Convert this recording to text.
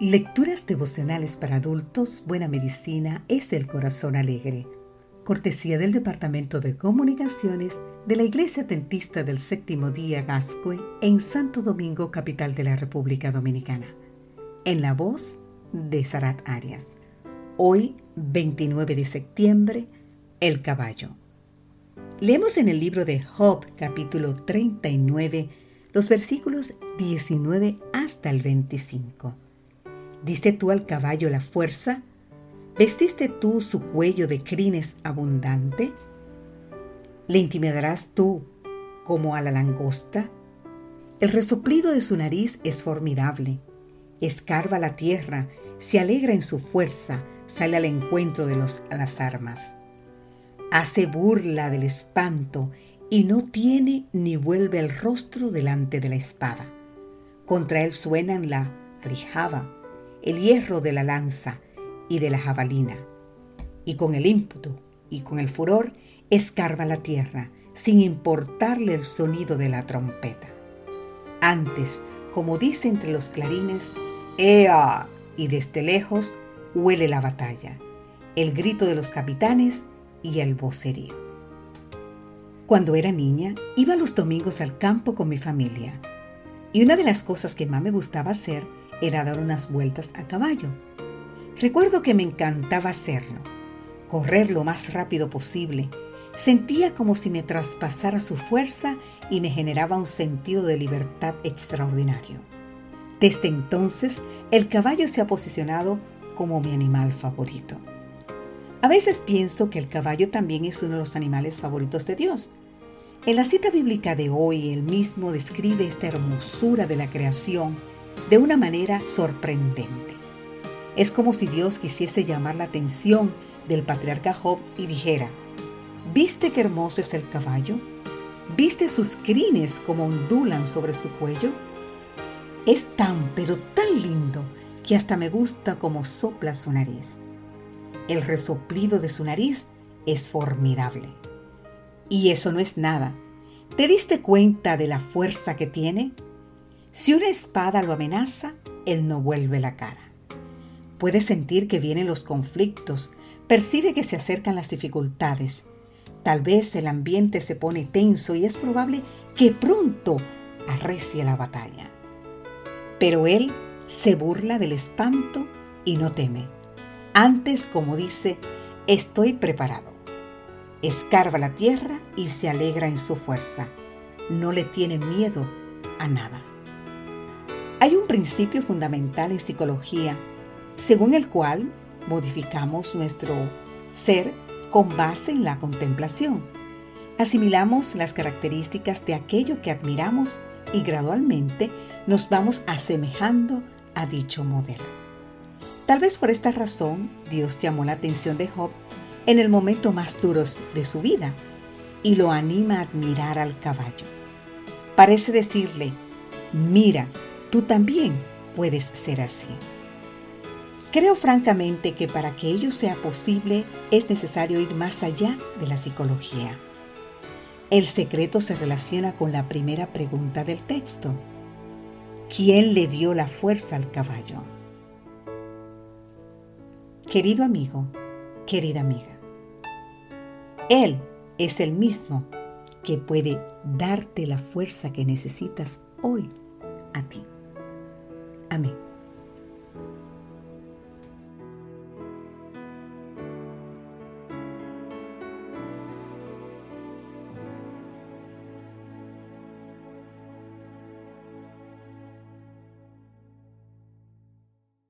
Lecturas devocionales para adultos, Buena Medicina es el Corazón Alegre. Cortesía del Departamento de Comunicaciones de la Iglesia Tentista del Séptimo Día Gascue en Santo Domingo, capital de la República Dominicana. En la voz de Sarat Arias. Hoy, 29 de septiembre, el caballo. Leemos en el libro de Job, capítulo 39, los versículos 19 hasta el 25. ¿Diste tú al caballo la fuerza? ¿Vestiste tú su cuello de crines abundante? ¿Le intimidarás tú como a la langosta? El resoplido de su nariz es formidable. Escarba la tierra, se alegra en su fuerza, sale al encuentro de los, las armas. Hace burla del espanto y no tiene ni vuelve el rostro delante de la espada. Contra él suenan la alijaba el hierro de la lanza y de la jabalina, y con el ímpetu y con el furor escarba la tierra, sin importarle el sonido de la trompeta. Antes, como dice entre los clarines, ¡Ea! Y desde lejos huele la batalla, el grito de los capitanes y el vocerío. Cuando era niña, iba los domingos al campo con mi familia, y una de las cosas que más me gustaba hacer era dar unas vueltas a caballo. Recuerdo que me encantaba hacerlo, correr lo más rápido posible. Sentía como si me traspasara su fuerza y me generaba un sentido de libertad extraordinario. Desde entonces, el caballo se ha posicionado como mi animal favorito. A veces pienso que el caballo también es uno de los animales favoritos de Dios. En la cita bíblica de hoy, él mismo describe esta hermosura de la creación de una manera sorprendente. Es como si Dios quisiese llamar la atención del patriarca Job y dijera, ¿viste qué hermoso es el caballo? ¿Viste sus crines como ondulan sobre su cuello? Es tan, pero tan lindo que hasta me gusta como sopla su nariz. El resoplido de su nariz es formidable. Y eso no es nada. ¿Te diste cuenta de la fuerza que tiene? Si una espada lo amenaza, él no vuelve la cara. Puede sentir que vienen los conflictos, percibe que se acercan las dificultades. Tal vez el ambiente se pone tenso y es probable que pronto arrecie la batalla. Pero él se burla del espanto y no teme. Antes, como dice, estoy preparado. Escarba la tierra y se alegra en su fuerza. No le tiene miedo a nada. Hay un principio fundamental en psicología según el cual modificamos nuestro ser con base en la contemplación. Asimilamos las características de aquello que admiramos y gradualmente nos vamos asemejando a dicho modelo. Tal vez por esta razón Dios llamó la atención de Job en el momento más duro de su vida y lo anima a admirar al caballo. Parece decirle, mira, Tú también puedes ser así. Creo francamente que para que ello sea posible es necesario ir más allá de la psicología. El secreto se relaciona con la primera pregunta del texto. ¿Quién le dio la fuerza al caballo? Querido amigo, querida amiga, Él es el mismo que puede darte la fuerza que necesitas hoy a ti. Amén.